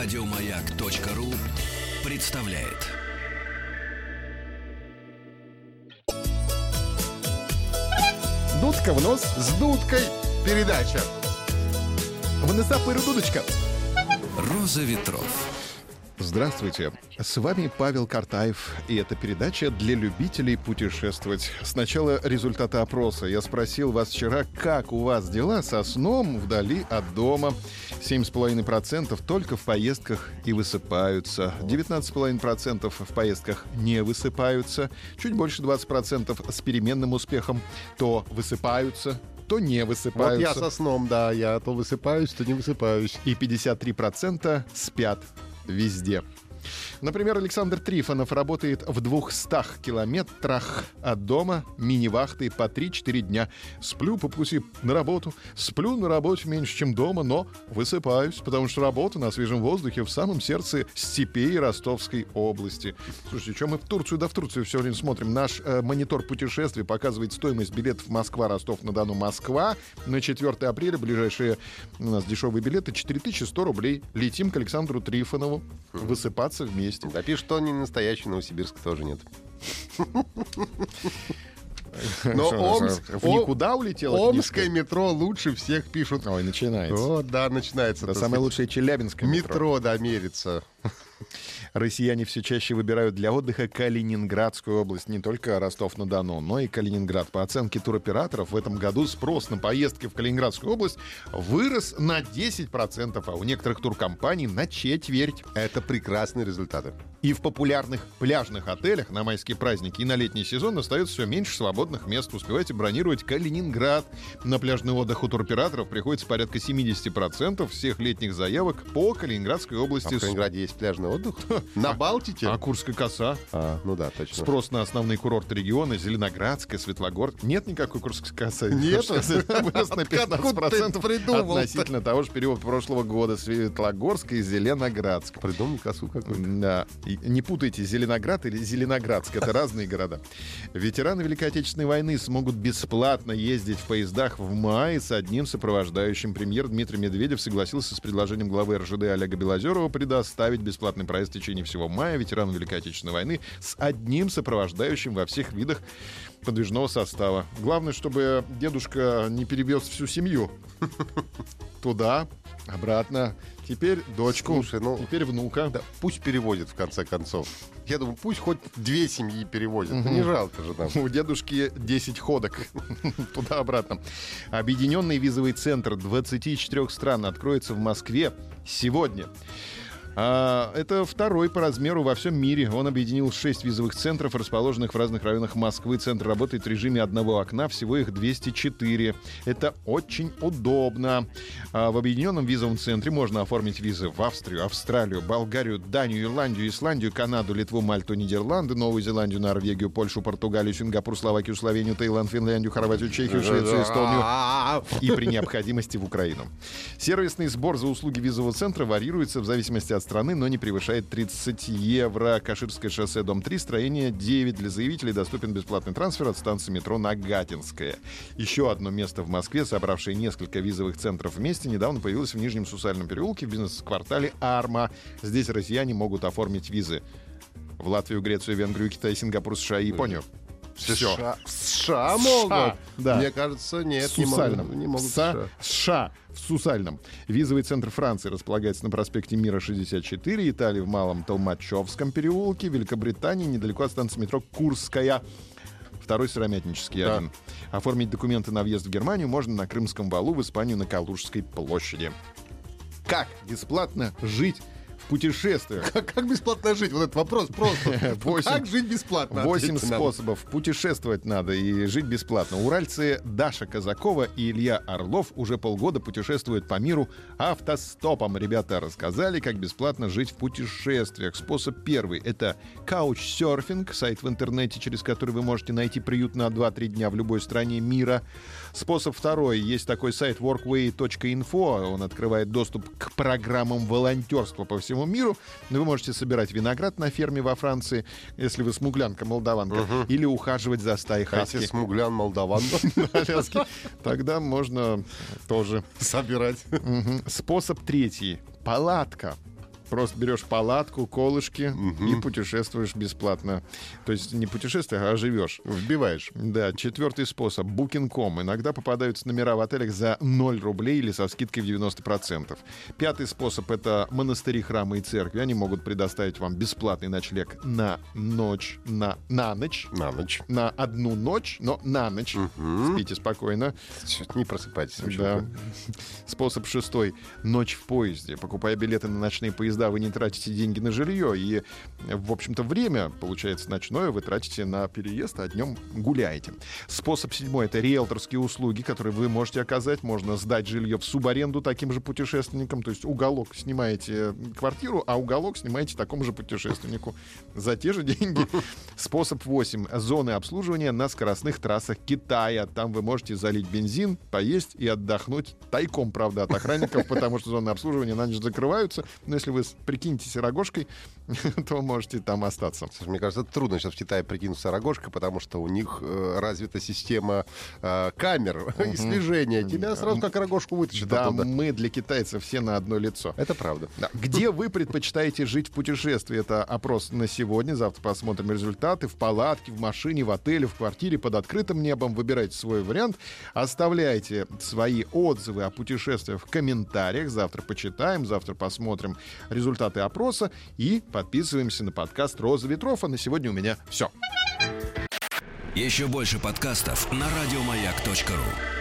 Радиомаяк.ру представляет. Дудка в нос с дудкой. Передача. Вынеса пыру дудочка. Роза ветров. Здравствуйте, с вами Павел Картаев, и это передача для любителей путешествовать. Сначала результаты опроса. Я спросил вас вчера, как у вас дела со сном вдали от дома. 7,5% только в поездках и высыпаются. 19,5% в поездках не высыпаются. Чуть больше 20% с переменным успехом то высыпаются, то не Вот высыпаются. я со сном, да, я то высыпаюсь, то не высыпаюсь. и 53% спят везде. Например, Александр Трифонов работает в 200 километрах от дома мини-вахты по 3-4 дня. Сплю по пути на работу, сплю на работе меньше, чем дома, но высыпаюсь, потому что работа на свежем воздухе в самом сердце степей Ростовской области. Слушайте, что мы в Турцию, да в Турцию все время смотрим. Наш э, монитор путешествий показывает стоимость билетов Москва-Ростов-на-Дону Москва на 4 апреля. Ближайшие у нас дешевые билеты 4100 рублей. Летим к Александру Трифонову высыпаться вместе. Да пишет, что не настоящий, Новосибирск тоже нет. Но Омск, в никуда улетела Омское книжка? метро лучше всех пишут. Ой, начинается. О, да, начинается. Так самое лучшее Челябинское метро. Метро, да, мерится. Россияне все чаще выбирают для отдыха Калининградскую область, не только Ростов-на-Дону, но и Калининград. По оценке туроператоров, в этом году спрос на поездки в Калининградскую область вырос на 10%, а у некоторых туркомпаний на четверть. Это прекрасные результаты. И в популярных пляжных отелях на майские праздники и на летний сезон остается все меньше свободных мест. Успевайте бронировать Калининград. На пляжный отдых у туроператоров приходится порядка 70% всех летних заявок по Калининградской А области. в Калининграде есть пляжный отдых? На Балтике? А Курская коса? А, ну да, точно. Спрос на основные курорты региона Зеленоградская, Светлогорск. Нет никакой Курской косы. Нету? Вырос на Откуда ты 15% придумал-то? относительно того же периода прошлого года. Светлогорска и Зеленоградск. Придумал косу какую-то. Да. Не путайте Зеленоград или Зеленоградск. Это разные города. Ветераны Великой Отечественной войны смогут бесплатно ездить в поездах в мае с одним сопровождающим. Премьер Дмитрий Медведев согласился с предложением главы РЖД Олега Белозерова предоставить бесплатный проезд в течение всего мая ветеранам Великой Отечественной войны с одним сопровождающим во всех видах подвижного состава. Главное, чтобы дедушка не перевез всю семью. Туда, обратно. Теперь дочку, Слушай, ну, теперь внука. Да, пусть переводит, в конце концов. Я думаю, пусть хоть две семьи переводят. Ну, Не жалко же нам. У дедушки 10 ходок туда-обратно. Объединенный визовый центр 24 стран откроется в Москве сегодня. А, это второй по размеру во всем мире. Он объединил шесть визовых центров, расположенных в разных районах Москвы. Центр работает в режиме одного окна, всего их 204. Это очень удобно. А, в объединенном визовом центре можно оформить визы в Австрию, Австралию, Болгарию, Данию, Ирландию, Исландию, Канаду, Литву, Мальту, Нидерланды, Новую Зеландию, Норвегию, Польшу, Португалию, Сингапур, Словакию, Словению, Таиланд, Финляндию, Хорватию, Чехию, Швецию, Эстонию и при необходимости в Украину. Сервисный сбор за услуги визового центра варьируется в зависимости от страны, но не превышает 30 евро. Каширское шоссе, дом 3, строение 9. Для заявителей доступен бесплатный трансфер от станции метро Нагатинская. Еще одно место в Москве, собравшее несколько визовых центров вместе, недавно появилось в Нижнем Сусальном переулке в бизнес-квартале Арма. Здесь россияне могут оформить визы в Латвию, Грецию, Венгрию, Китай, Сингапур, США и Японию. Все. США, в США могут. да. Мне кажется, нет, в не могут. Не могут в США. США. В Сусальном. Визовый центр Франции располагается на проспекте Мира 64, Италии в Малом Толмачевском переулке, Великобритании недалеко от станции метро Курская. Второй сыромятнический Да. один. Оформить документы на въезд в Германию можно на Крымском валу в Испанию на Калужской площади. Как бесплатно жить путешествиях? Как, как бесплатно жить? Вот этот вопрос просто. Восемь- Как жить бесплатно? Восемь способов. Путешествовать надо и жить бесплатно. Уральцы Даша Казакова и Илья Орлов уже полгода путешествуют по миру автостопом. Ребята рассказали, как бесплатно жить в путешествиях. Способ первый — это каучсерфинг, сайт в интернете, через который вы можете найти приют на 2-3 дня в любой стране мира. Способ второй. Есть такой сайт workway.info. Он открывает доступ к программам волонтерства по всему миру. Вы можете собирать виноград на ферме во Франции, если вы смуглянка, молдаванка, или ухаживать за стаей А если хаски смуглян молдаван на Аляске, тогда можно тоже. собирать. Способ третий. Палатка. Просто берешь палатку, колышки и путешествуешь бесплатно. То есть не путешествуешь, а живешь. Вбиваешь. Да, четвертый способ. Booking.com. Иногда попадаются номера в отелях за 0 рублей или со скидкой в 90%. Пятый способ — это монастыри, храмы и церкви. Они могут предоставить вам бесплатный ночлег на ночь, на, на ночь. На ночь. На одну ночь, но на ночь. Спите спокойно. Не просыпайтесь. Да. Способ шестой. Ночь в поезде. Покупая билеты на ночные поезда, вы не тратите деньги на жилье. И, в общем-то, время, получается, ночное вы тратите на переезд, а днем гуляете. Способ седьмой — это риэлторские услуги, которые вы можете оказать. Можно сдать жилье в субаренду таким же путешественникам. То есть уголок снимаете квартиру, а уголок снимаете такому же путешественнику за те же деньги. Способ 8. Зоны обслуживания на скоростных трассах Китая. Там вы можете залить бензин, поесть и отдохнуть. Тайком, правда, от охранников, потому что зоны обслуживания на ночь закрываются. Но если вы прикинетесь рогожкой, то можете там остаться. Слушай, мне кажется, трудно сейчас в Китае прикинуться рогожкой, потому что у них э, развита система э, камер и слежения. Тебя сразу как рогожку вытащат Да, оттуда. мы для китайцев все на одно лицо. Это правда. Да. Где вы предпочитаете жить в путешествии? Это опрос на сегодня. Завтра посмотрим результаты. В палатке, в машине, в отеле, в квартире, под открытым небом. Выбирайте свой вариант. Оставляйте свои отзывы о путешествиях в комментариях. Завтра почитаем, завтра посмотрим результаты опроса. И подписываемся на подкаст «Роза ветров». А на сегодня у меня все. Еще больше подкастов на радиомаяк.ру.